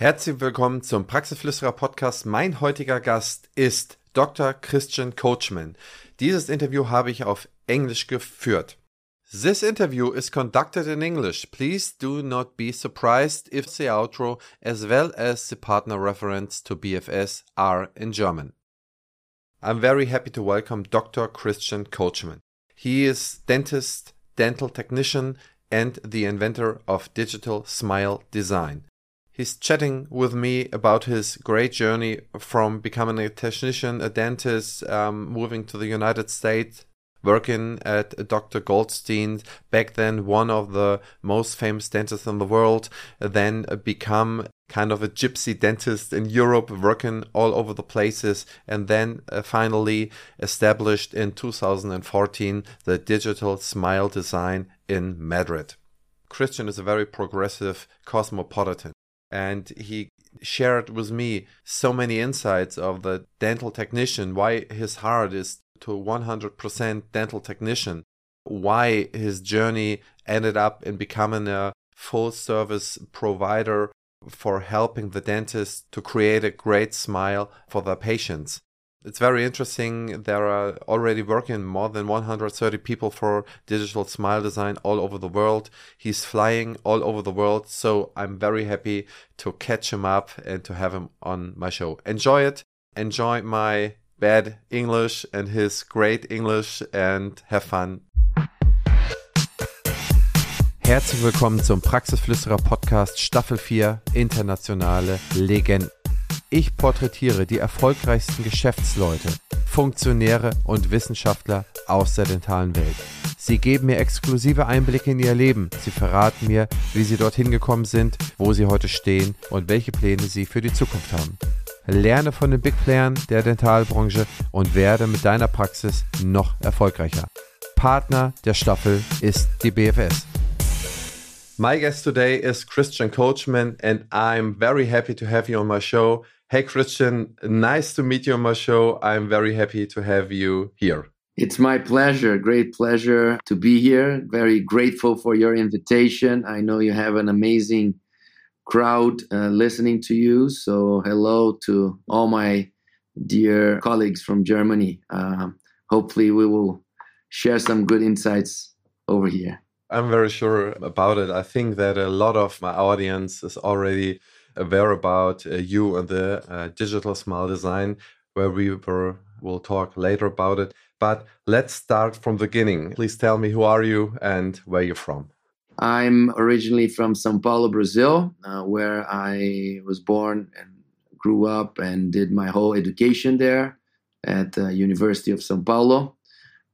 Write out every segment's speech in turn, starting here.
Herzlich willkommen zum Praxisflüsterer Podcast. Mein heutiger Gast ist Dr. Christian Coachman. Dieses Interview habe ich auf Englisch geführt. This interview is conducted in English. Please do not be surprised if the outro as well as the partner reference to BFS are in German. I'm very happy to welcome Dr. Christian Coachman. He is dentist, dental technician, and the inventor of digital smile design. He's chatting with me about his great journey from becoming a technician, a dentist, um, moving to the United States, working at Dr. Goldstein, back then one of the most famous dentists in the world, then become kind of a gypsy dentist in Europe, working all over the places, and then uh, finally established in 2014 the digital smile design in Madrid. Christian is a very progressive cosmopolitan and he shared with me so many insights of the dental technician why his heart is to 100% dental technician why his journey ended up in becoming a full service provider for helping the dentist to create a great smile for their patients it's very interesting. There are already working more than 130 people for digital smile design all over the world. He's flying all over the world. So I'm very happy to catch him up and to have him on my show. Enjoy it. Enjoy my bad English and his great English and have fun. Herzlich willkommen zum Praxisflüsterer Podcast Staffel 4 Internationale Legenden. Ich porträtiere die erfolgreichsten Geschäftsleute, Funktionäre und Wissenschaftler aus der dentalen Welt. Sie geben mir exklusive Einblicke in ihr Leben. Sie verraten mir, wie sie dorthin gekommen sind, wo sie heute stehen und welche Pläne sie für die Zukunft haben. Lerne von den Big Playern der Dentalbranche und werde mit deiner Praxis noch erfolgreicher. Partner der Staffel ist die BFS. My guest today is Christian Coachman, and I'm very happy to have you on my show. Hey, Christian, nice to meet you on my show. I'm very happy to have you here. It's my pleasure, great pleasure to be here. Very grateful for your invitation. I know you have an amazing crowd uh, listening to you. So, hello to all my dear colleagues from Germany. Uh, hopefully, we will share some good insights over here. I'm very sure about it. I think that a lot of my audience is already aware about uh, you and the uh, digital smile design, where we were, will talk later about it. But let's start from the beginning. Please tell me who are you and where you're from. I'm originally from Sao Paulo, Brazil, uh, where I was born and grew up and did my whole education there at the University of Sao Paulo,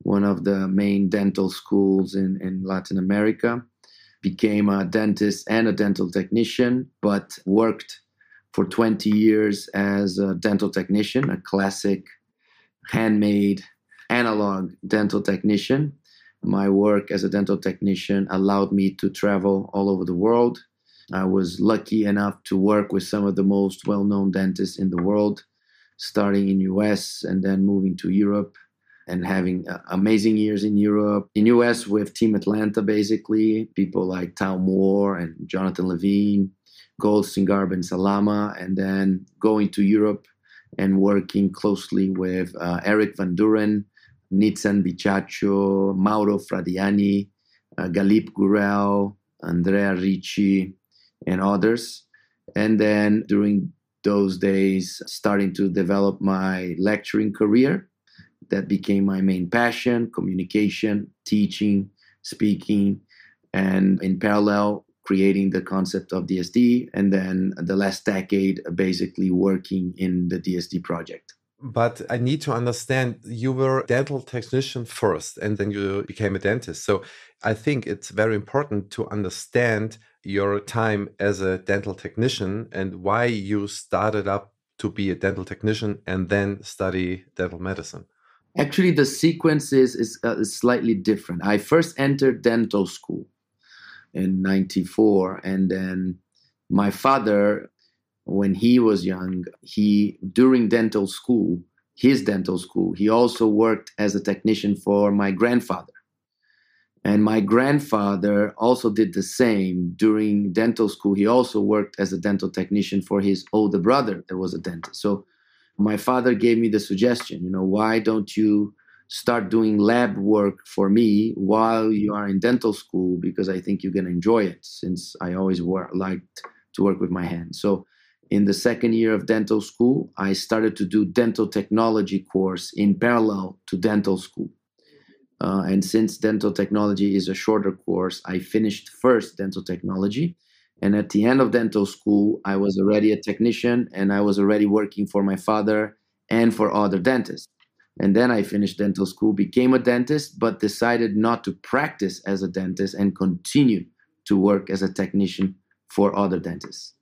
one of the main dental schools in, in Latin America became a dentist and a dental technician, but worked for 20 years as a dental technician, a classic handmade analog dental technician. My work as a dental technician allowed me to travel all over the world. I was lucky enough to work with some of the most well-known dentists in the world, starting in US and then moving to Europe and having uh, amazing years in Europe. In US with Team Atlanta, basically, people like Tal Morr and Jonathan Levine, Goldstein, Garb, and Salama, and then going to Europe and working closely with uh, Eric Van Dooren, Nitzan Bichacho, Mauro Fradeani, uh, Galip Gurel, Andrea Ricci, and others. And then during those days, starting to develop my lecturing career that became my main passion communication, teaching, speaking, and in parallel, creating the concept of DSD. And then the last decade, basically working in the DSD project. But I need to understand you were dental technician first and then you became a dentist. So I think it's very important to understand your time as a dental technician and why you started up to be a dental technician and then study dental medicine. Actually, the sequence is, is, uh, slightly different. I first entered dental school in 94 and then my father when he was young he during dental school his dental school he also worked as a technician for my grandfather And my grandfather also did the same during dental school. He also worked as a dental technician for his older brother that was a dentist. So my father gave me the suggestion, you know, why don't you start doing lab work for me while you are in dental school because I think you're going to enjoy it since I always work, liked to work with my hands. So in the second year of dental school, I started to do dental technology course in parallel to dental school. Uh, and since dental technology is a shorter course, I finished first dental technology. And at the end of dental school, I was already a technician and I was already working for my father and for other dentists. And then I finished dental school, became a dentist, but decided not to practice as a dentist and continue to work as a technician for other dentists.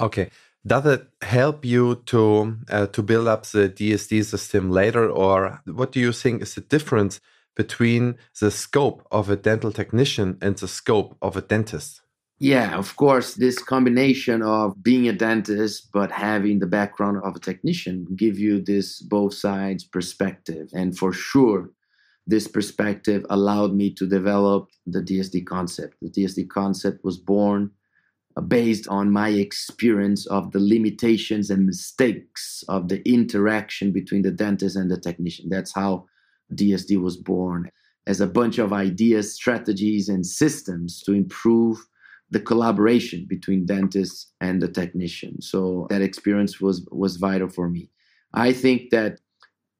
Okay. Does it help you to uh, to build up the DSD system later, or what do you think is the difference between the scope of a dental technician and the scope of a dentist? Yeah, of course, this combination of being a dentist but having the background of a technician give you this both sides perspective. And for sure, this perspective allowed me to develop the DSD concept. The DSD concept was born uh, based on my experience of the limitations and mistakes of the interaction between the dentist and the technician. That's how DSD was born as a bunch of ideas, strategies, and systems to improve the collaboration between dentists and the technician. So that experience was was vital for me. I think that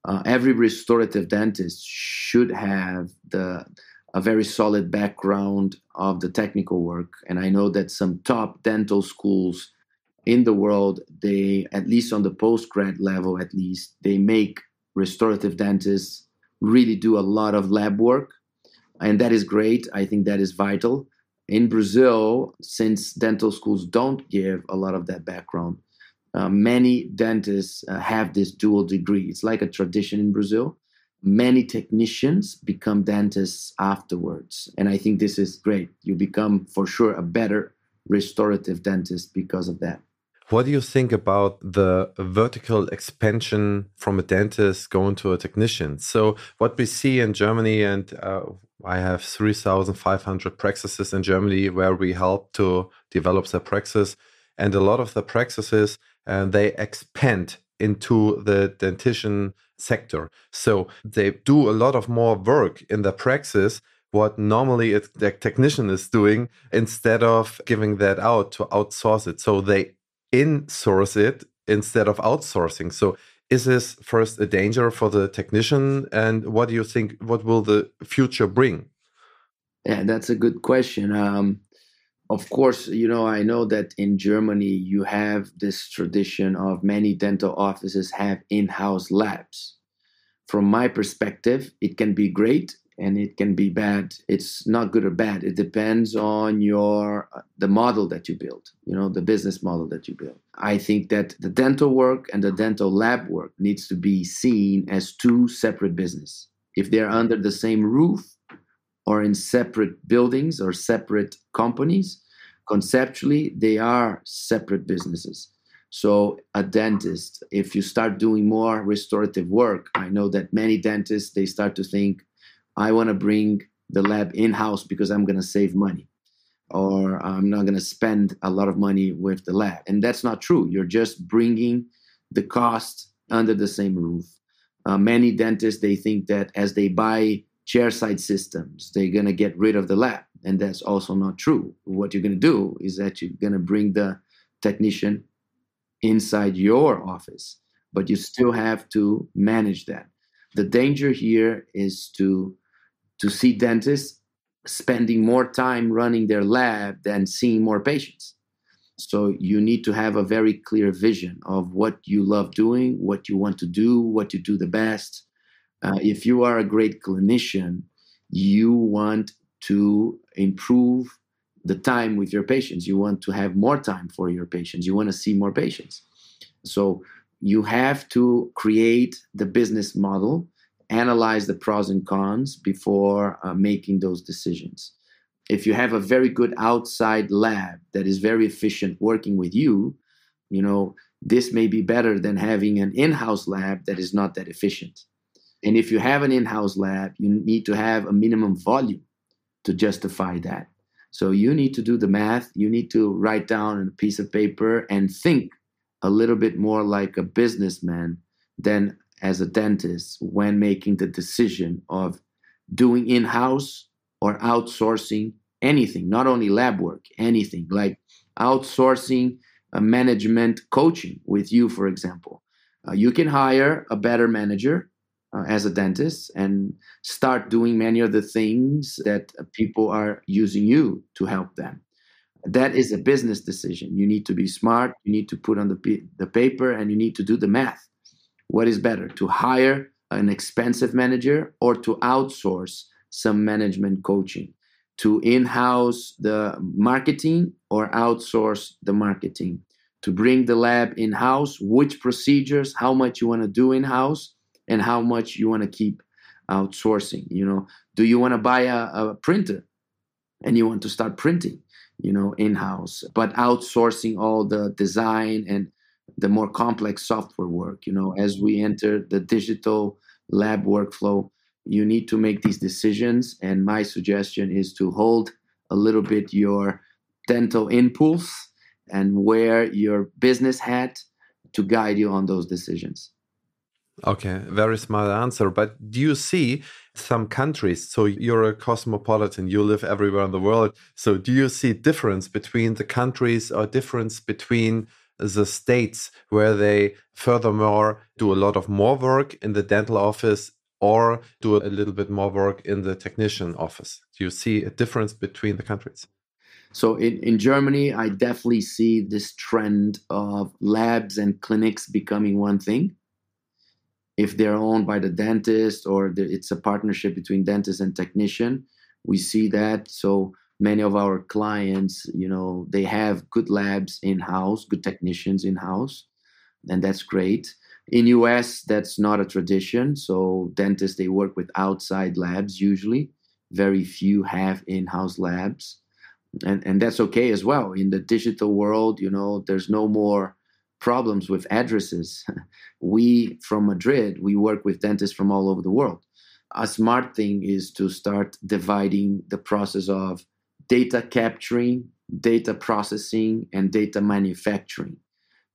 uh, every restorative dentist should have the a very solid background of the technical work, and I know that some top dental schools in the world, they at least on the post grad level, at least they make restorative dentists really do a lot of lab work. And that is great. I think that is vital. In Brazil, since dental schools don't give a lot of that background, uh, many dentists uh, have this dual degree. It's like a tradition in Brazil. Many technicians become dentists afterwards. And I think this is great. You become, for sure, a better restorative dentist because of that. What do you think about the vertical expansion from a dentist going to a technician? So, what we see in Germany, and uh, I have 3,500 practices in Germany where we help to develop their praxis. And a lot of the practices, uh, they expand into the dentition sector. So, they do a lot of more work in the praxis what normally the technician is doing instead of giving that out to outsource it. So they insource it instead of outsourcing. So is this first a danger for the technician? And what do you think what will the future bring? Yeah that's a good question. Um, of course you know i know that in germany you have this tradition of many dental offices have in-house labs. From my perspective it can be great and it can be bad. It's not good or bad. It depends on your uh, the model that you build you know the business model that you build. I think that the dental work and the dental lab work needs to be seen as two separate business. If they're under the same roof or in separate buildings or separate companies conceptually they are separate businesses. So a dentist if you start doing more restorative work i know that many dentists they start to think I want to bring the lab in house because I'm going to save money or I'm not going to spend a lot of money with the lab. And that's not true. You're just bringing the cost under the same roof. Uh, many dentists they think that as they buy chairside systems, they're going to get rid of the lab, and that's also not true. What you're going to do is that you're going to bring the technician inside your office, but you still have to manage that. The danger here is to to see dentists spending more time running their lab than seeing more patients. So you need to have a very clear vision of what you love doing, what you want to do, what you do the best. Uh, if you are a great clinician, you want to improve the time with your patients. You want to have more time for your patients. You want to see more patients. So you have to create the business model analyze the pros and cons before uh, making those decisions. If you have a very good outside lab that is very efficient working with you, you know, this may be better than having an in house lab that is not that efficient. And if you have an in house lab, you need to have a minimum volume. to justify that. So you need to do the math. You need to write down on a piece of paper and think a little bit more like a businessman than as a dentist when making the decision of doing in house or outsourcing anything, not only lab work, anything like outsourcing a management coaching with you, for example. Uh, you can hire a better manager uh, as a dentist and start doing many of the things that people are using you to help them. That is a business decision. You need to be smart, you need to put on the, the paper, and you need to do the math. What is better, to hire an expensive manager or to outsource some management coaching? To in house the marketing or outsource the marketing? To bring the lab in house, which procedures, how much you want to do in house, and how much you want to keep outsourcing. You know, do you want to buy a, a printer and you want to start printing, you know, in house, but outsourcing all the design and the more complex software work? You know, as we enter the digital lab workflow, you need to make these decisions. And my suggestion is to hold a little bit your dental impulse and wear your business hat to guide you on those decisions. Okay, very smart answer. But do you see some countries? So you're a cosmopolitan, you live everywhere in the world. So do you see difference between the countries or difference between the states where they furthermore do a lot of more work in the dental office or do a little bit more work in the technician office? Do you see a difference between the countries? So in, in Germany, I definitely see this trend of labs and clinics becoming one thing if they're owned by the dentist or the, it's a partnership between dentist and technician we see that so many of our clients you know they have good labs in house good technicians in house and that's great in us that's not a tradition so dentists they work with outside labs usually very few have in-house labs and and that's okay as well in the digital world you know there's no more problems with addresses. we from Madrid, we work with dentists from all over the world. A smart thing is to start dividing the process of data capturing, data processing, and data manufacturing.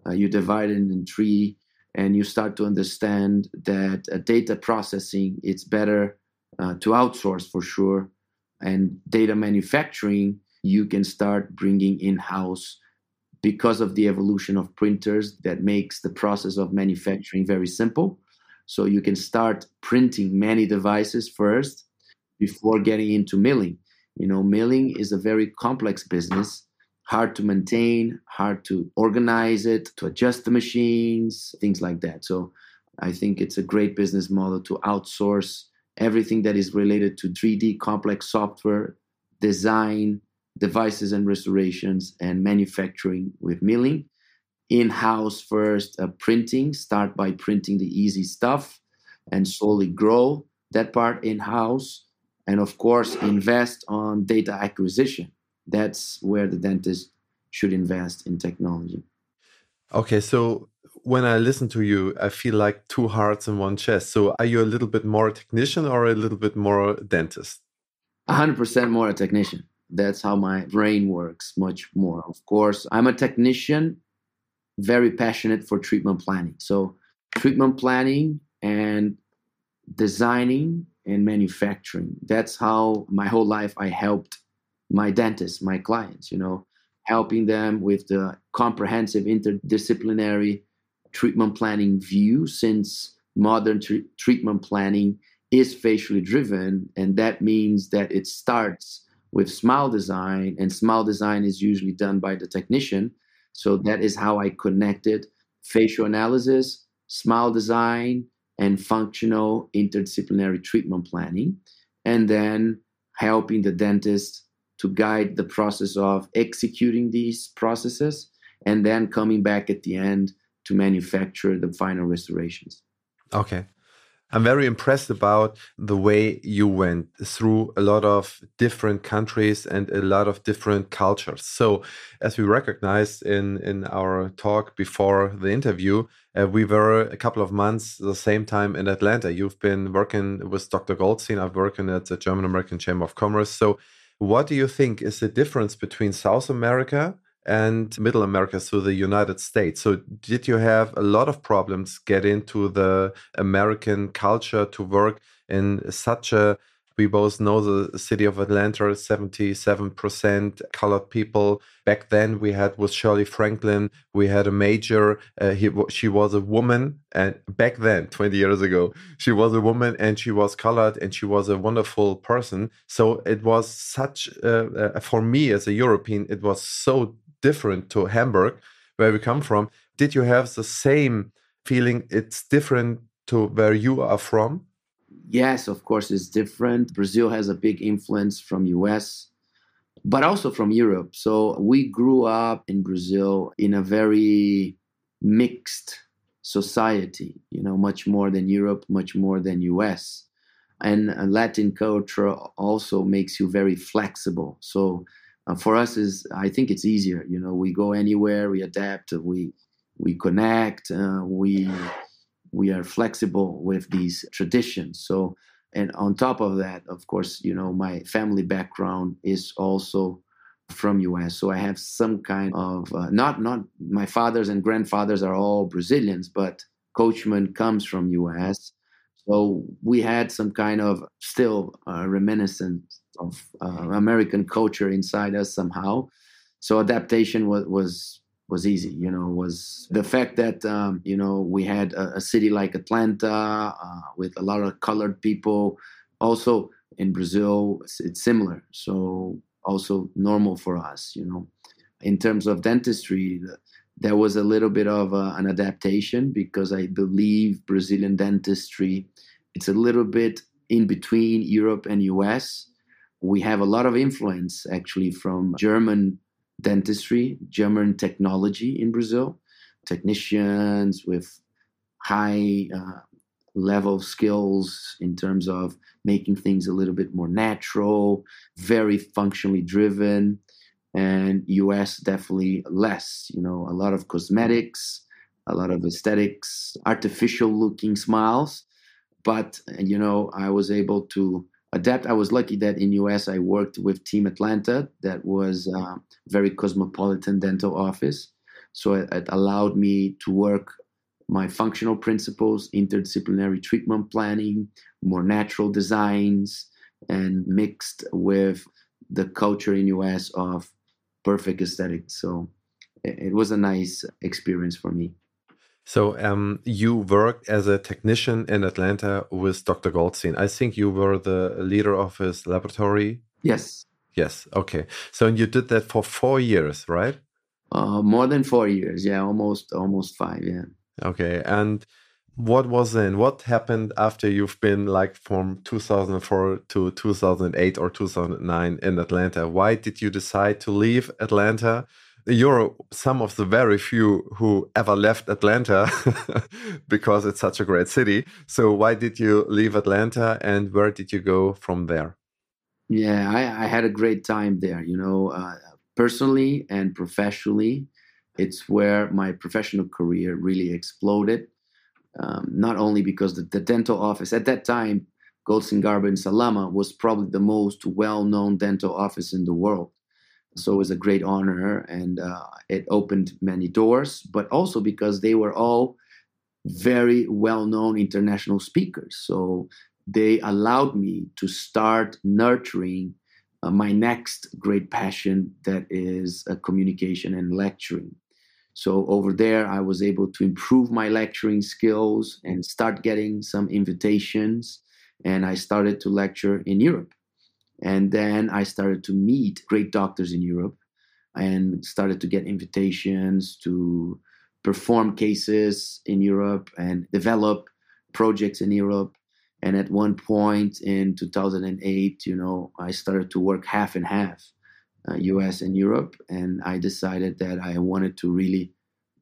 Uh, you divide it in three, and you start to understand that uh, data processing it's better uh, to outsource for sure, and data manufacturing you can start bringing in house because of the evolution of printers that makes the process of manufacturing very simple. So you can start printing many devices first before getting into milling. You know, milling is a very complex business, hard to maintain, hard to organize it, to adjust the machines, things like that. So I think it's a great business model to outsource everything that is related to 3D complex software, design, devices and restorations and manufacturing with milling. In house first, uh, printing, start by printing the easy stuff and slowly grow that part in house. And of course, invest on data acquisition. That's where the dentist should invest in technology. Okay, so when I listen to you, I feel like two hearts in one chest. So are you a little bit more a technician or a little bit more dentist? 100% more a technician. That's how my brain works much more. Of course, I'm a technician, very passionate for treatment planning. So, treatment planning and designing and manufacturing. That's how my whole life I helped my dentists, my clients, you know, helping them with the comprehensive interdisciplinary treatment planning view since modern tr- treatment planning is facially driven and that means that it starts with smile design, and smile design is usually done by the technician. So that is how I connected facial analysis, smile design, and functional interdisciplinary treatment planning, and then helping the dentist to guide the process of executing these processes, and then coming back at the end to manufacture the final restorations. Okay. I'm very impressed about the way you went through a lot of different countries and a lot of different cultures. So, as we recognized in in our talk before the interview, uh, we were a couple of months the same time in Atlanta. You've been working with Dr. Goldstein. I've working at the German American Chamber of Commerce. So, What do you think is the difference between South America and Middle America, so the United States? So, did you have a lot of problems get into the American culture to work in such a we both know the city of Atlanta, 77% colored people. Back then, we had with Shirley Franklin, we had a major, uh, he, she was a woman. And back then, 20 years ago, she was a woman and she was colored and she was a wonderful person. So it was such, uh, uh, for me as a European, it was so different to Hamburg, where we come from. Did you have the same feeling it's different to where you are from? yes, of course, it's different. Brazil has a big influence from US, but also from Europe. So we grew up in Brazil in a very mixed society, you know, much more than Europe, much more than US. And Latin culture also makes you very flexible. So uh, for us is I think it's easier, you know, we go anywhere, we adapt, we we connect, uh, we we are flexible with these traditions. So, and on top of that, of course, you know, my family background is also from US. So I have some kind of uh, not not my fathers and grandfathers are all Brazilians, but Coachman comes from US. So we had some kind of still uh, reminiscent of uh, American culture inside us somehow. So adaptation was was was easy. You know, was the fact that um, you know we had a, a city like Atlanta uh, with a lot of colored people. Also in Brazil, it's, it's, similar. So also normal for us. You know, in terms of dentistry. There was a little bit of uh, an adaptation because I believe Brazilian dentistry, it's a little bit in between Europe and US. We have a lot of influence actually from German dentistry, German technology in Brazil, technicians with high uh, level skills in terms of making things a little bit more natural, very functionally driven, and US definitely less. You know, a lot of cosmetics, a lot of aesthetics, artificial looking smiles. But, you know, I was able to adapt. I was lucky that in US I worked with Team Atlanta, that was a very cosmopolitan dental office. So it, it allowed me to work my functional principles, interdisciplinary treatment planning, more natural designs, and mixed with the culture in US of perfect aesthetics. So it was a nice experience for me. So um, you worked as a technician in Atlanta with Dr. Goldstein. I think you were the leader of his laboratory. Yes. Yes. Okay. So you did that for four years, right? Uh, more than four years. Yeah, almost almost five. Yeah. Okay. And what was then? What happened after you've been like from 2004 to 2008 or 2009 in Atlanta? Why did you decide to leave Atlanta? You're some of the very few who ever left Atlanta because it's such a great city. So why did you leave Atlanta and where did you go from there? Yeah, I, I had a great time there. You know, uh, personally and professionally, it's where my professional career really exploded. Um, not only because the, the, dental office at that time, Goldstein Garber in Salama was probably the most well-known dental office in the world. So it was a great honor and uh, it opened many doors, but also because they were all very well known international speakers. So they allowed me to start nurturing uh, my next great passion that is uh, communication and lecturing. So over there, I was able to improve my lecturing skills and start getting some invitations. And I started to lecture in Europe. And then I started to meet great doctors in Europe and started to get invitations to perform cases in Europe and develop projects in Europe. And at one point in 2008, you know, I started to work half and half, uh, US and Europe. And I decided that I wanted to really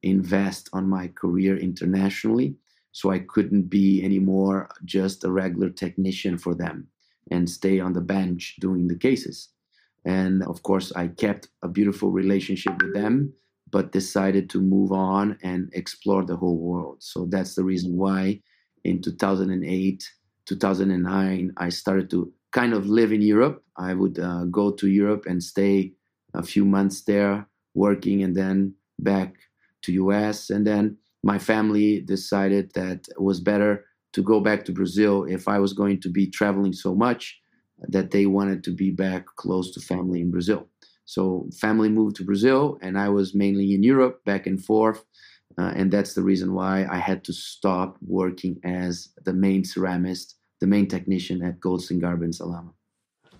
invest on my career internationally. So I couldn't be anymore just a regular technician for them and stay on the bench doing the cases. And of course, I kept a beautiful relationship with them, but decided to move on and explore the whole world. So that's the reason why in 2008, 2009, I started to kind of live in Europe. I would uh, go to Europe and stay a few months there working and then back to US and then my family decided that it was better to go back to Brazil if I was going to be traveling so much that they wanted to be back close to family in Brazil. So family moved to Brazil and I was mainly in Europe back and forth uh, and that's the reason why I had to stop working as the main ceramist, the main technician at Goldstein Garber Salama.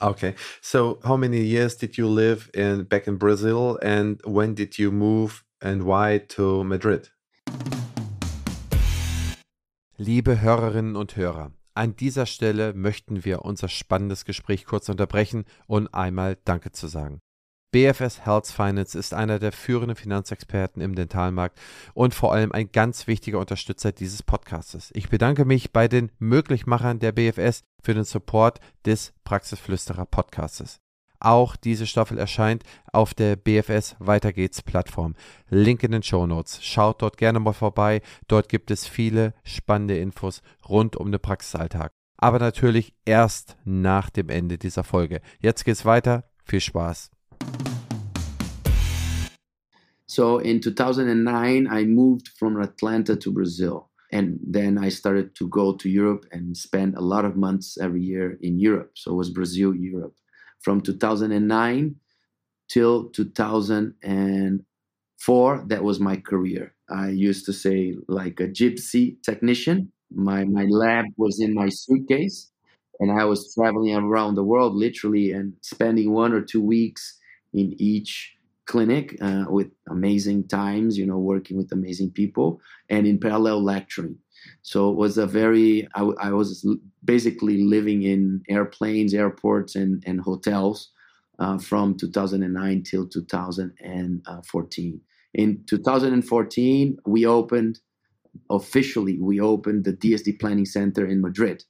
Okay. So how many years did you live in back in Brazil and when did you move and why to Madrid? Liebe Hörerinnen und Hörer, an dieser Stelle möchten wir unser spannendes Gespräch kurz unterbrechen und einmal Danke zu sagen. BFS Health Finance ist einer der führenden Finanzexperten im Dentalmarkt und vor allem ein ganz wichtiger Unterstützer dieses Podcastes. Ich bedanke mich bei den Möglichmachern der BFS für den Support des Praxisflüsterer Podcastes. Auch diese Staffel erscheint auf der BFS Weiter geht's Plattform. Link in den Show Notes. Schaut dort gerne mal vorbei. Dort gibt es viele spannende Infos rund um den Praxisalltag. Aber natürlich erst nach dem Ende dieser Folge. Jetzt geht's weiter. Viel Spaß. So in 2009, I moved from Atlanta to Brazil. And then I started to go to Europe and spend a lot of months every year in Europe. So it was Brazil, Europe. From 2009 till 2004, that was my career. I used to say like a gypsy technician. My, my lab was in my suitcase and I was traveling around the world literally and spending one or two weeks in each clinic uh, with amazing times, you know, working with amazing people, and in parallel lecturing. So it was a very, I, I was basically living in airplanes, airports, and, and hotels uh, from 2009 till 2014. In 2014, we opened, officially, we opened the DSD Planning Center in Madrid.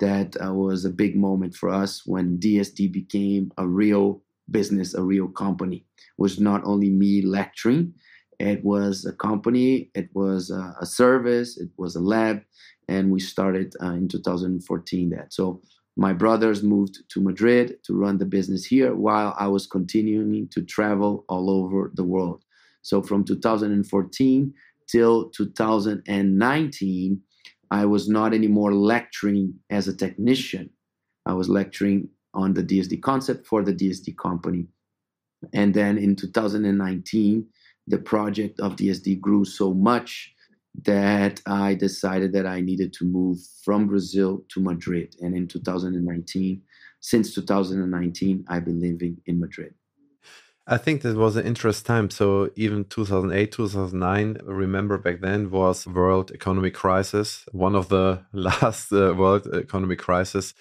That uh, was a big moment for us when DSD became a real business, a real company. It was not only me lecturing, it was a company, it was a, a service, it was a lab, and we started uh, in 2014 that. So my brothers moved to Madrid to run the business here while I was continuing to travel all over the world. So from 2014 till 2019, I was not anymore lecturing as a technician. I was lecturing on the DSD concept for the DSD company. And then in 2019, the project of DSD grew so much that I decided that I needed to move from Brazil to Madrid. And in 2019, since 2019, I've been living in Madrid. I think that was an interesting time. So even 2008, 2009, remember back then was world economic crisis, one of the last uh, world economic crisis.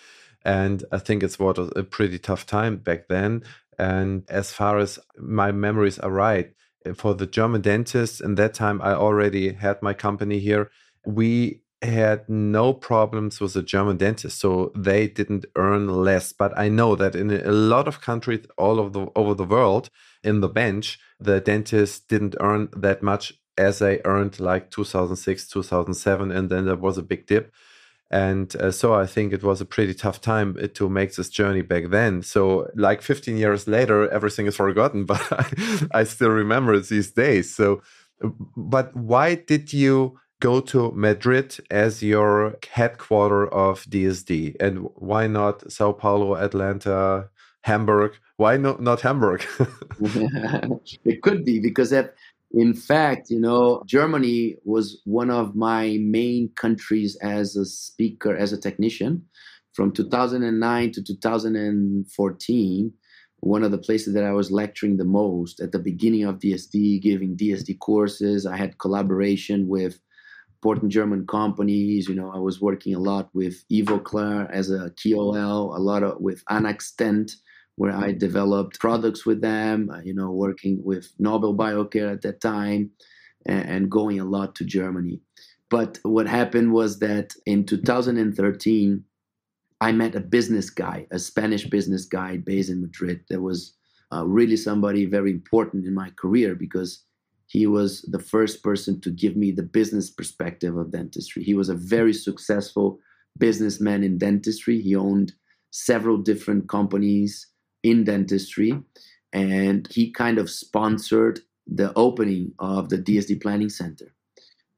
And I think it's was a pretty tough time back then. And as far as my memories are right, for the German dentists, in that time, I already had my company here. We had no problems with the German dentist, so they didn't earn less. But I know that in a lot of countries all of the over the world, in the bench, the dentists didn't earn that much as they earned like 2006, 2007, and then there was a big dip. And uh, so I think it was a pretty tough time uh, to make this journey back then. So, like 15 years later, everything is forgotten, but I, I still remember these days. So, uh, but why did you go to Madrid as your headquarter of DSD? And why not Sao Paulo, Atlanta, Hamburg? Why not, not Hamburg? it could be because that in fact, you know, Germany was one of my main countries as a speaker, as a technician. From 2009 to 2014, one of the places that I was lecturing the most at the beginning of DSD, giving DSD courses. I had collaboration with important German companies. You know, I was working a lot with Ivoclar as a KOL, a lot of with Anaxdent where I developed products with them, uh, you know, working with Nobel Biocare at that time and, going a lot to Germany. But what happened was that in 2013, I met a business guy, a Spanish business guy based in Madrid. That was uh, really somebody very important in my career because he was the first person to give me the business perspective of dentistry. He was a very successful businessman in dentistry. He owned several different companies in dentistry. And he kind of sponsored the opening of the DSD Planning Center.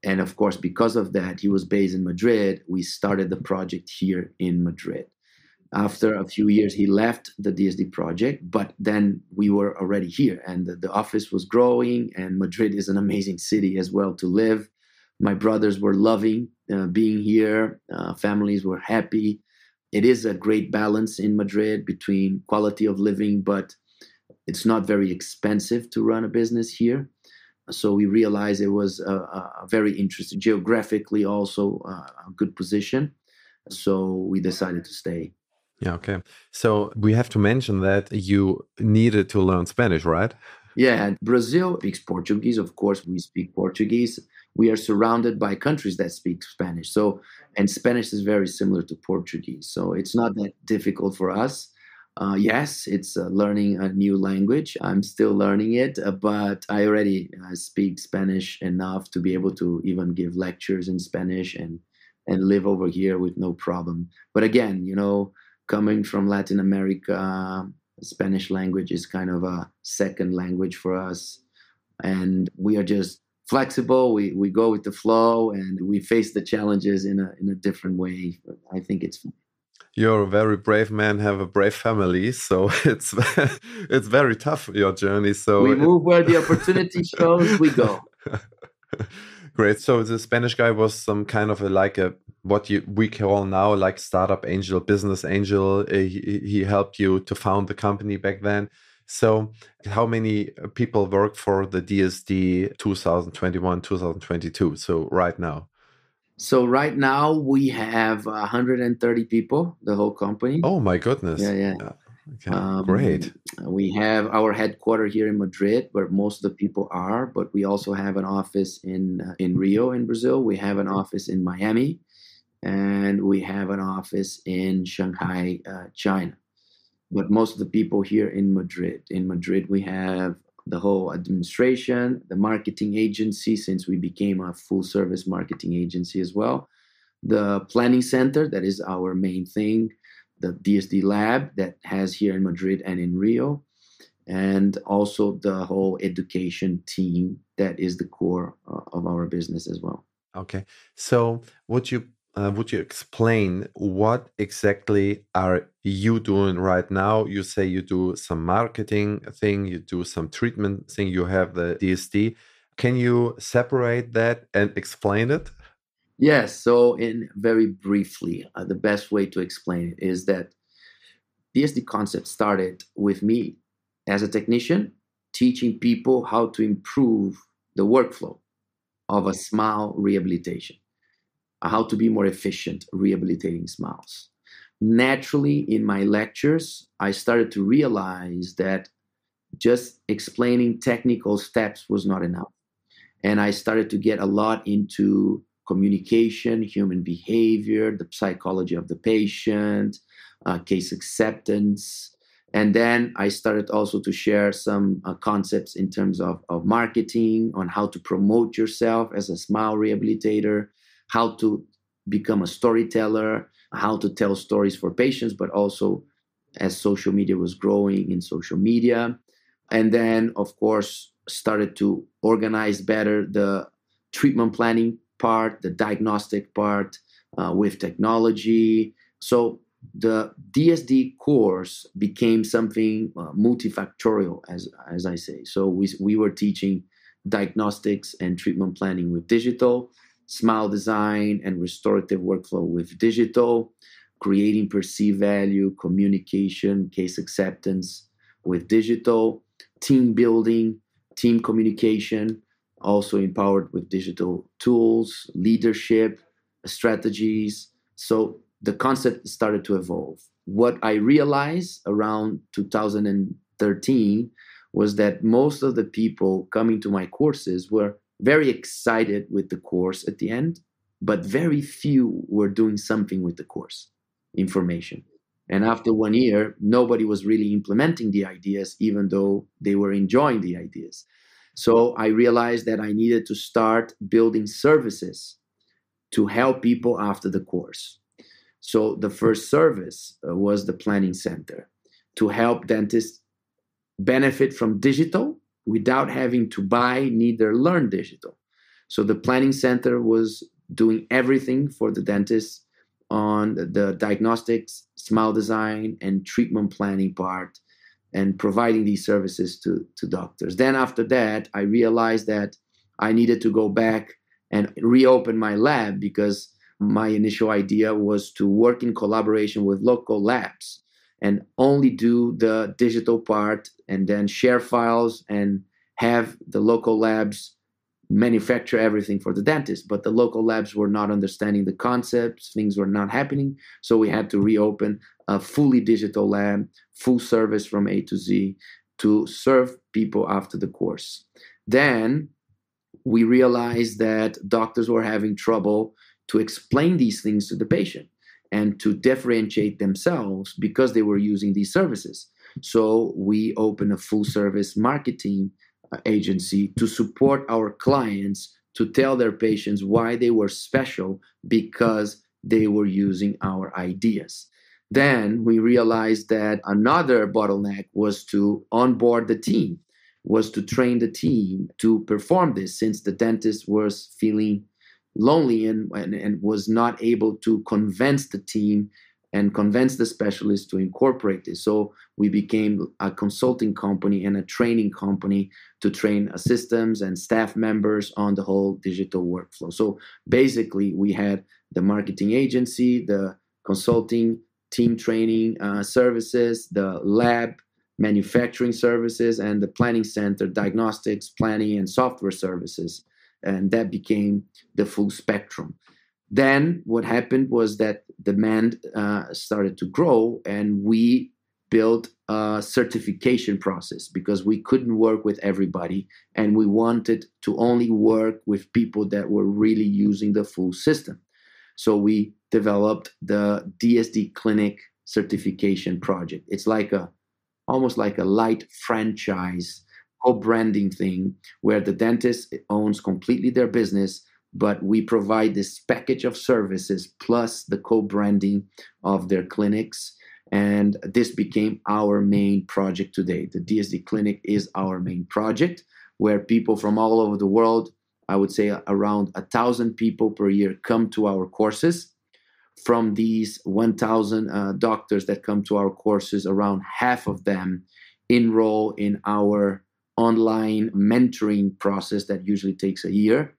And of course, because of that, he was based in Madrid. We started the project here in Madrid. After a few years, he left the DSD project, but then we were already here and the, the office was growing. And Madrid is an amazing city as well to live. My brothers were loving uh, being here, uh, families were happy. It is a great balance in Madrid between quality of living, but it's not very expensive to run a business here. So we realized it was a, a very interesting, geographically also uh, a good position. So we decided to stay. Yeah, okay. So we have to mention that you needed to learn Spanish, right? Yeah, Brazil speaks Portuguese. Of course, we speak Portuguese. We are surrounded by countries that speak Spanish. So, and Spanish is very similar to Portuguese. So it's not that difficult for us. Uh, yes, it's uh, learning a new language. I'm still learning it, uh, but I already uh, speak Spanish enough to be able to even give lectures in Spanish and and live over here with no problem. But again, you know, coming from Latin America, Spanish language is kind of a second language for us. And we are just flexible. We, we go with the flow and we face the challenges in a, in a different way. I think it's fun. You're a very brave man, have a brave family, so it's it's very tough your journey. So we move where the opportunity shows, we go. Great. So the Spanish guy was some kind of a like a what you we call now like startup angel, business angel. He, he helped you to found the company back then. So, how many people work for the DSD 2021 2022? So, right now. So right now we have 130 people, the whole company. Oh my goodness! Yeah, yeah. yeah. Okay, um, great. We have our headquarters here in Madrid, where most of the people are. But we also have an office in uh, in Rio, in Brazil. We have an office in Miami, and we have an office in Shanghai, uh, China. But most of the people here in Madrid. In Madrid, we have the whole administration, the marketing agency, since we became a full service marketing agency as well, the planning center, that is our main thing, the DSD lab that has here in Madrid and in Rio, and also the whole education team that is the core uh, of our business as well. Okay. So, would you uh, would you explain what exactly are you doing right now? You say you do some marketing thing, you do some treatment thing, you have the DSD. Can you separate that and explain it? Yes. So, in very briefly, uh, the best way to explain it is that DSD concept started with me as a technician teaching people how to improve the workflow of a smile rehabilitation, how to be more efficient rehabilitating smiles. Naturally, in my lectures, I started to realize that just explaining technical steps was not enough. And I started to get a lot into communication, human behavior, the psychology of the patient, uh, case acceptance. And then I started also to share some uh, concepts in terms of, of marketing, on how to promote yourself as a smile rehabilitator, how to become a storyteller, how to tell stories for patients, but also as social media was growing in social media. And then, of course, started to organize better the treatment planning part, the diagnostic part uh, with technology. So the DSD course became something uh, multifactorial, as as I say. So we we were teaching diagnostics and treatment planning with digital, smile design and restorative workflow with digital, creating perceived value, communication, case acceptance with digital, team building, team communication, also empowered with digital tools, leadership, strategies. So the concept started to evolve. What I realized around 2013 was that most of the people coming to my courses were very excited with the course at the end, but very few were doing something with the course information. And after one year, nobody was really implementing the ideas, even though they were enjoying the ideas. So I realized that I needed to start building services to help people after the course. So the first service uh, was the planning center to help dentists benefit from digital without having to buy neither learn digital. So the planning center was doing everything for the dentists on the diagnostics, smile design, and treatment planning part and providing these services to, to doctors. Then after that, I realized that I needed to go back and reopen my lab because my initial idea was to work in collaboration with local labs and only do the digital part and then share files and have the local labs manufacture everything for the dentist. But the local labs were not understanding the concepts things were not happening so we had to reopen a fully digital lab full service from a to z to serve people after the course. Then we realized that doctors were having trouble to explain these things to the patient and to differentiate themselves because they were using these services so we opened a full service marketing uh, agency to support our clients to tell their patients why they were special because they were using our ideas. Then we realized that another bottleneck was to onboard the team, was to train the team to perform this since the dentist was feeling lonely and, and, and was not able to convince the team and convince the specialists to incorporate this. So we became a consulting company and a training company to train systems and staff members on the whole digital workflow. So basically, we had the marketing agency, the consulting, team training uh, services, the lab manufacturing services, and the planning center, diagnostics, planning, and software services. And that became the full spectrum. Then what happened was that demand uh, started to grow, and we built a certification process because we couldn't work with everybody, and we wanted to only work with people that were really using the full system. So we developed the DSD Clinic certification project. It's like a almost like a light franchise co-branding thing where the dentist owns completely their business but we provide this package of services plus the co-branding of their clinics. And this became our main project today. The dsd clinic is our main project where people from all over the world i would say around a thousand people per year come to our courses. From these 1000 uh, doctors that come to our courses around half of them enroll in our online mentoring process that usually takes a year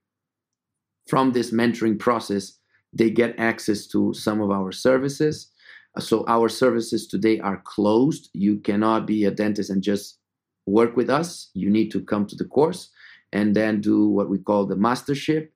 from this mentoring process, they get access to some of our services. So our services today are closed. You cannot be a dentist and just work with us. You need to come to the course and then do what we call the mastership,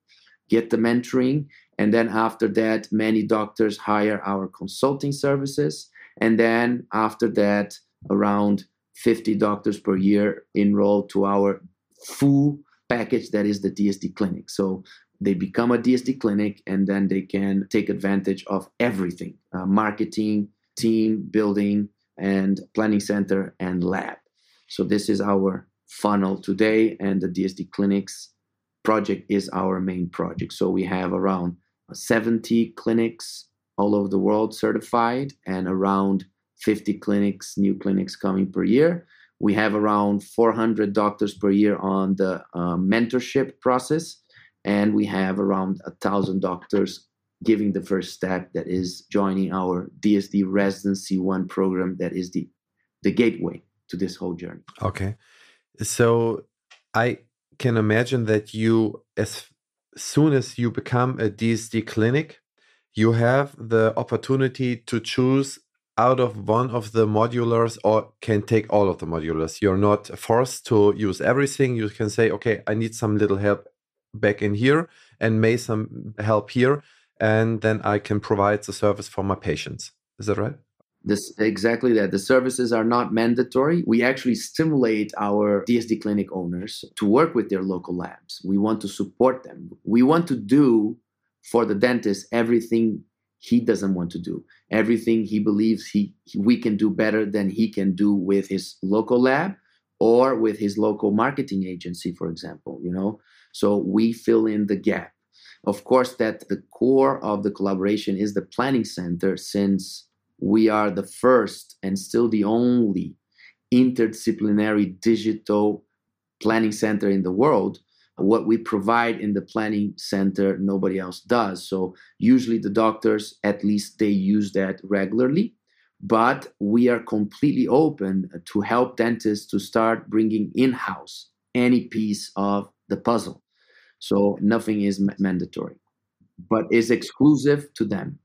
get the mentoring, and then after that, many doctors hire our consulting services. And then after that, around 50 doctors per year enroll to our full package that is the DSD clinic. So they become a DSD clinic and then they can take advantage of everything uh, marketing, team building, and planning center and lab. So, this is our funnel today, and the DSD clinics project is our main project. So, we have around 70 clinics all over the world certified and around 50 clinics, new clinics coming per year. We have around 400 doctors per year on the uh, mentorship process and we have around a thousand doctors giving the first step that is joining our DSD residency one program that is the the gateway to this whole journey. Okay. So I can imagine that you as soon as you become a DSD clinic, you have the opportunity to choose out of one of the modulars or can take all of the modulars. You're not forced to use everything. You can say, okay, I need some little help back in here and may some help here and then i can provide the service for my patients. Is that right? This exactly that. The services are not mandatory. We actually stimulate our dsd clinic owners to work with their local labs. We want to support them. We want to do for the dentist everything he doesn't want to do everything he believes he, he we can do better than he can do with his local lab or with his local marketing agency for example you know so we fill in the gap. Of course, that the core of the collaboration is the planning center, since we are the first and still the only interdisciplinary digital planning center in the world. What we provide in the planning center, nobody else does. So, usually, the doctors, at least, they use that regularly. But we are completely open to help dentists to start bringing in house any piece of the puzzle. So nothing is mandatory, but is exclusive to them.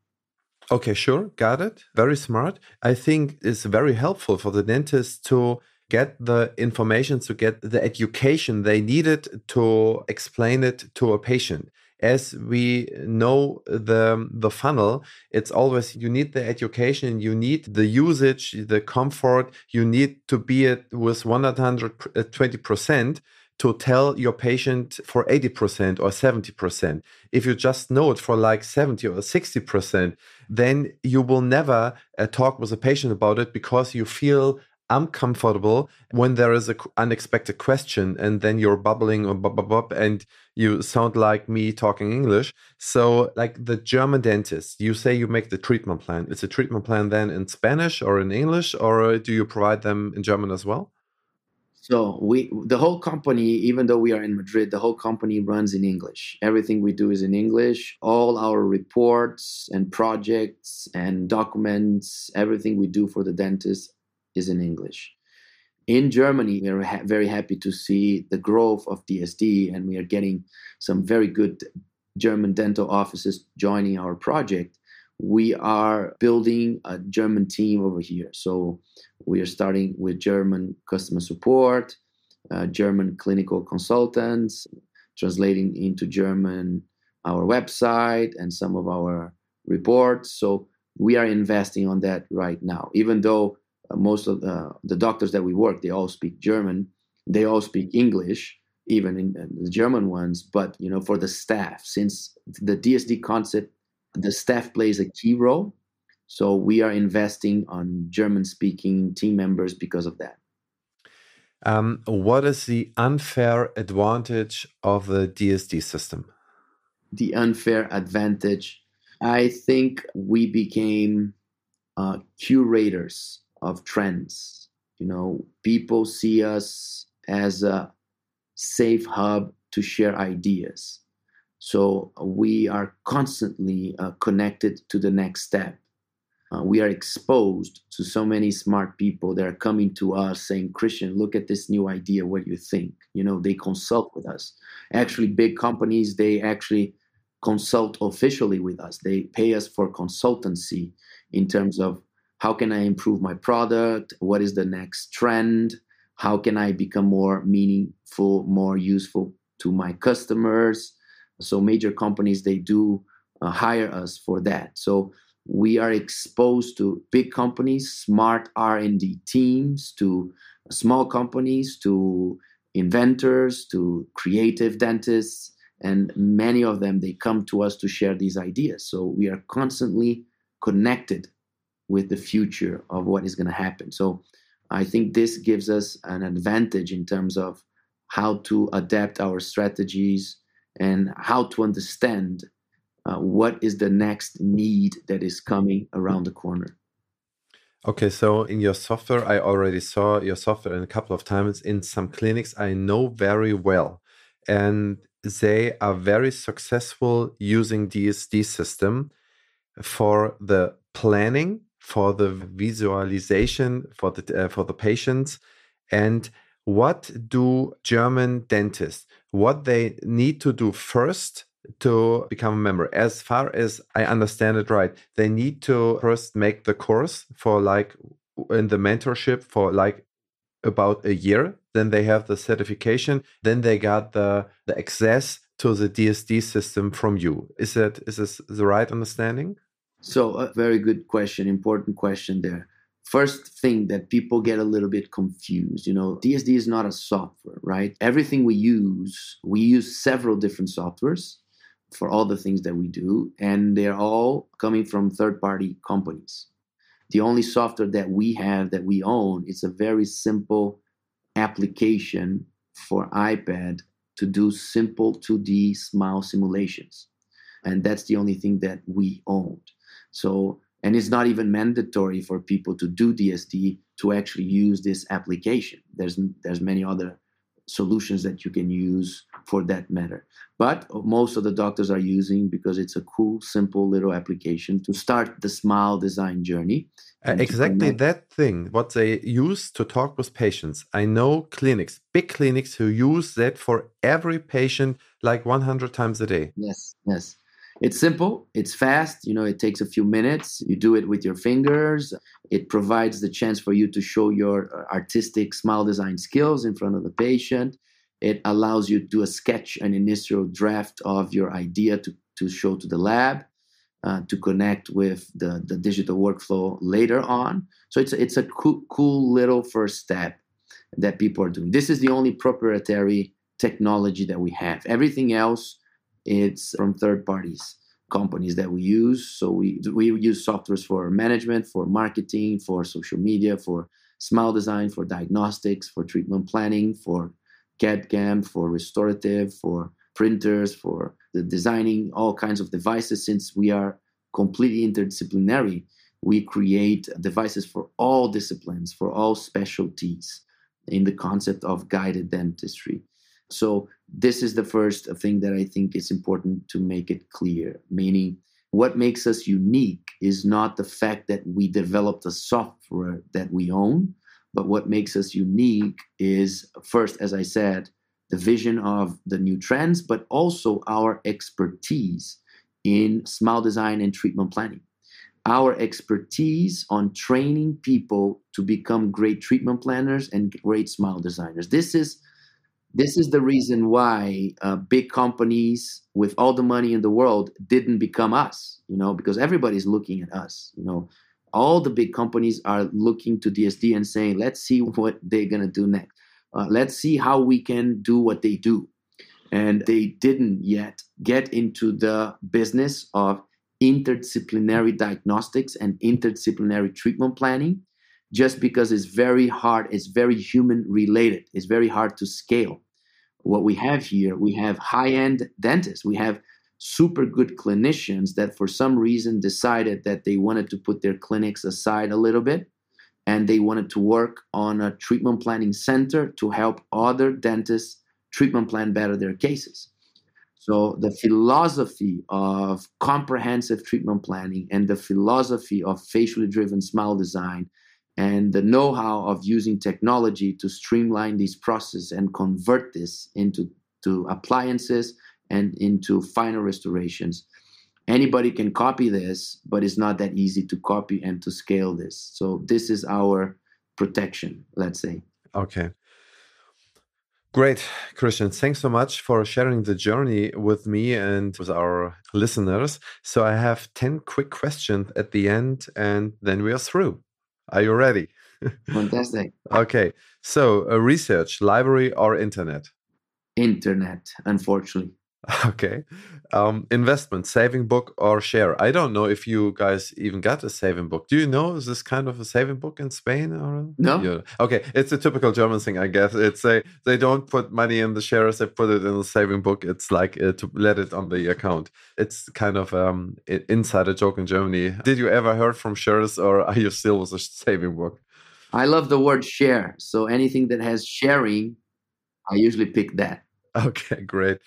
Okay, sure. Got it. Very smart. I think it's very helpful for the dentist to get the information, to get the education they needed to explain it to a patient. As we know the the funnel, it's always you need the education, you need the usage, the comfort, you need to be it with 120% to tell your patient for 80% or 70%. If you just know it for like 70 or 60%, then you will never uh, talk with a patient about it because you feel uncomfortable when there is an unexpected question and then you're bubbling or bub, bub, bub, and you sound like me talking English. So, like the German dentist, you say you make the treatment plan. Is a treatment plan then in Spanish or in English, or do you provide them in German as well? So we, the whole company, even though we are in Madrid, the whole company runs in English. Everything we do is in English. All our reports and projects and documents, everything we do for the dentist is in English. In Germany, we are ha- very happy to see the growth of DSD, and we are getting some very good German dental offices joining our project we are building a German team over here. So we are starting with German customer support, uh, German clinical consultants, translating into German our website and some of our reports. So we are investing on that right now. Even though most of the, the doctors that we work, they all speak German, they all speak English even in the German ones, but you know, for the staff, since the DSD concept the staff plays a key role. So we are investing on German speaking team members because of that. Um, what is the unfair advantage of the DSD system? The unfair advantage, I think we became uh, curators of trends. You know, people see us as a safe hub to share ideas. So we are constantly uh, connected to the next step. Uh, we are exposed to so many smart people that are coming to us saying, Christian, look at this new idea. What do you think? You know, they consult with us. Actually, big companies, they actually consult officially with us. They pay us for consultancy in terms of how can I improve my product? What is the next trend? How can I become more meaningful, more useful to my customers? So major companies they do uh, hire us for that. So we are exposed to big companies, smart R&D teams, to small companies, to inventors, to creative dentists, and many of them they come to us to share these ideas. So we are constantly connected with the future of what is going to happen. So I think this gives us an advantage in terms of how to adapt our strategies and how to understand uh, what is the next need that is coming around the corner. Okay, so in your software, I already saw your software in a couple of times in some clinics I know very well. And they are very successful using DSD system for the planning, for the visualization, for the uh, for the patients, and what do German dentists, what they need to do first to become a member? As far as I understand it right, they need to first make the course for like in the mentorship for like about a year. Then they have the certification. Then they got the, the access to the DSD system from you. Is that is this the right understanding? So a very good question, important question there. First thing that people get a little bit confused you know dsd is not a software right? Everything we use we use several different softwares for all the things that we do and they're all coming from third party companies. The only software that we have that we own is a very simple application for ipad to do simple 2d smile simulations And that's the only thing that we owned. So, and it's not even mandatory for people to do DSD to actually use this application. There's there's many other solutions that you can use for that matter. But most of the doctors are using because it's a cool, simple little application to start the smile design journey. Uh, exactly that thing, what they use to talk with patients. I know clinics, big clinics, who use that for every patient like 100 times a day. Yes, yes. It's simple, it's fast, you know, it takes a few minutes. You do it with your fingers. It provides the chance for you to show your uh, artistic smile design skills in front of the patient. It allows you to do a sketch, an initial draft of your idea to, to show to the lab, uh, to connect with the, the digital workflow later on. So it's, it's a cool, cool little first step that people are doing. This is the only proprietary technology that we have. Everything else it's from third parties, companies that we use. So we we use softwares for management, for marketing, for social media, for smile design, for diagnostics, for treatment planning, for CAD CAM, for restorative, for printers, for the designing all kinds of devices. Since we are completely interdisciplinary, we create devices for all disciplines, for all specialties in the concept of guided dentistry. So this is the first thing that I think is important to make it clear. Meaning, what makes us unique is not the fact that we developed the software that we own, but what makes us unique is first, as I said, the vision of the new trends, but also our expertise in smile design and treatment planning. Our expertise on training people to become great treatment planners and great smile designers. This is this is the reason why uh, big companies with all the money in the world didn't become us you know because everybody's looking at us you know. All the big companies are looking to dsd and saying let's see what they're going to do next. Uh, let's see how we can do what they do. And they didn't yet get into the business of interdisciplinary diagnostics and interdisciplinary treatment planning just because it's very hard, it's very human related, it's very hard to scale. What we have here, we have high end dentists, we have super good clinicians that for some reason decided that they wanted to put their clinics aside a little bit and they wanted to work on a treatment planning center to help other dentists treatment plan better their cases. So the philosophy of comprehensive treatment planning and the philosophy of facially driven smile design and the know-how of using technology to streamline these processes and convert this into to appliances and into final restorations anybody can copy this but it's not that easy to copy and to scale this so this is our protection let's say okay Great, Christian. Thanks so much for sharing the journey with me and with our listeners. So, I have 10 quick questions at the end, and then we are through. Are you ready? Fantastic. okay. So, uh, research, library, or internet? Internet, unfortunately. Okay. Um, investment, saving book, or share? I don't know if you guys even got a saving book. Do you know is this kind of a saving book in Spain? Or no. Yeah. Okay, it's a typical German thing, I guess. It's a they don't put money in the shares; they put it in the saving book. It's like uh, to let it on the account. It's kind of um insider joke in Germany. Did you ever heard from shares, or are you still with a saving book? I love the word share. So anything that has sharing, I usually pick that. Okay, great.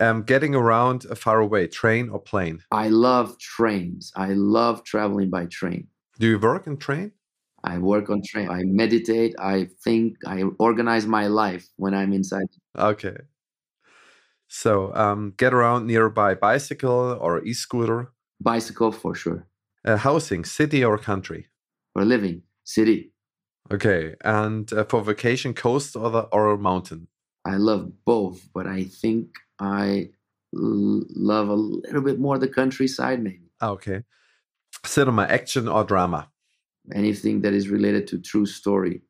Um, getting around far away, train or plane? I love trains. I love traveling by train. Do you work in train? I work on train. I meditate. I think. I organize my life when I'm inside. Okay. So, um, get around nearby bicycle or e-scooter? Bicycle for sure. Uh, housing, city or country? For living, city. Okay, and uh, for vacation, coast or the, or mountain? I love both, but I think I l- love a little bit more the countryside, maybe. Okay. Cinema, action, or drama? Anything that is related to true story.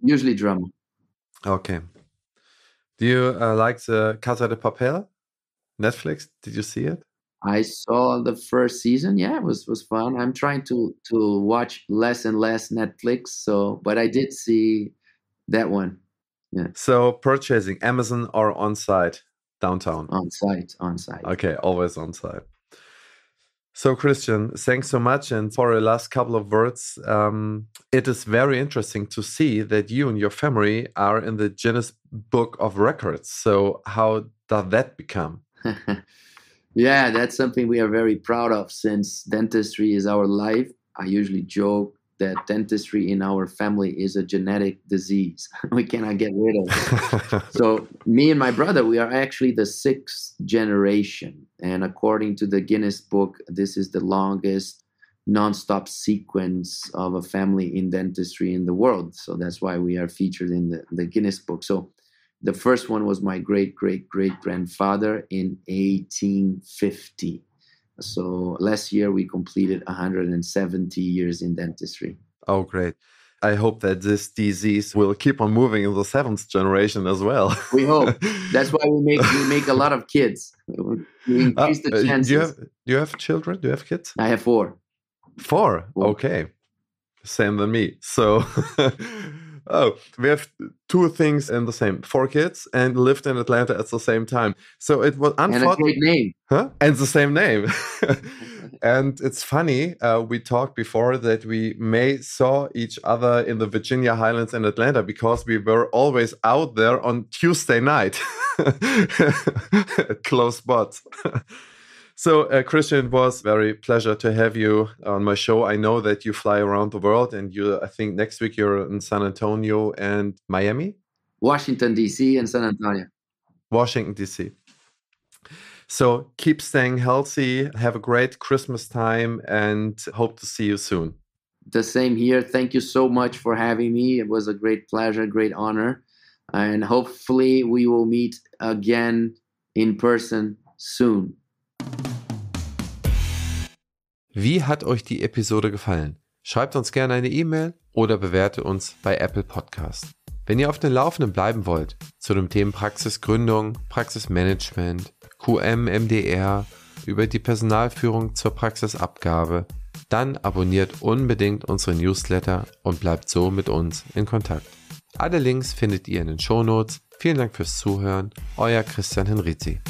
Usually drama. Okay. Do you uh, like the Casa de Papel? Netflix? Did you see it? I saw the first season. Yeah, it was was fun. I'm trying to to watch less and less Netflix. So, but I did see that one. Yeah. So purchasing Amazon or on site? Downtown? On site, on site. Okay, always on site. So, Christian, thanks so much. And for the last couple of words, um, it is very interesting to see that you and your family are in the Guinness Book of Records. So, how does that become? yeah, that's something we are very proud of since dentistry is our life. I usually joke that dentistry in our family is a genetic disease. We cannot get rid of so me and my brother we are actually the sixth generation. And according to the guinness book this is the longest non-stop sequence of a family in dentistry in the world. So that's why we are featured in the, the guinness book. So the first one was my great great great grandfather in 1850 so last year we completed 170 years in dentistry. Oh, great. I hope that this disease will keep on moving in the seventh generation as well. we hope. That's why we make we make a lot of kids. We increase uh, the chances. Do you, have, do you have children? Do you have kids? I have four. Four. four. Okay. Same than me. So oh, we have two things in the same. Four kids and lived in Atlanta at the same time. So it was unfortunate. And a great name. Huh? And the same name. and it's funny. Uh, we talked before that we may saw each other in the Virginia Highlands in Atlanta because we were always out there on Tuesday night at close spots. So, uh, Christian, it was very pleasure to have you on my show. I know that you fly around the world, and you, I think next week you're in San Antonio and Miami, Washington D.C. and San Antonio, Washington D.C. So keep staying healthy. Have a great Christmas time, and hope to see you soon. The same here. Thank you so much for having me. It was a great pleasure, great honor, and hopefully we will meet again in person soon. Wie hat euch die Episode gefallen? Schreibt uns gerne eine E-Mail oder bewerte uns bei Apple Podcast. Wenn ihr auf dem Laufenden bleiben wollt zu den Themen Praxisgründung, Praxismanagement, QM, MDR, über die Personalführung zur Praxisabgabe, dann abonniert unbedingt unsere Newsletter und bleibt so mit uns in Kontakt. Alle Links findet ihr in den Shownotes. Vielen Dank fürs Zuhören. Euer Christian Henrizi.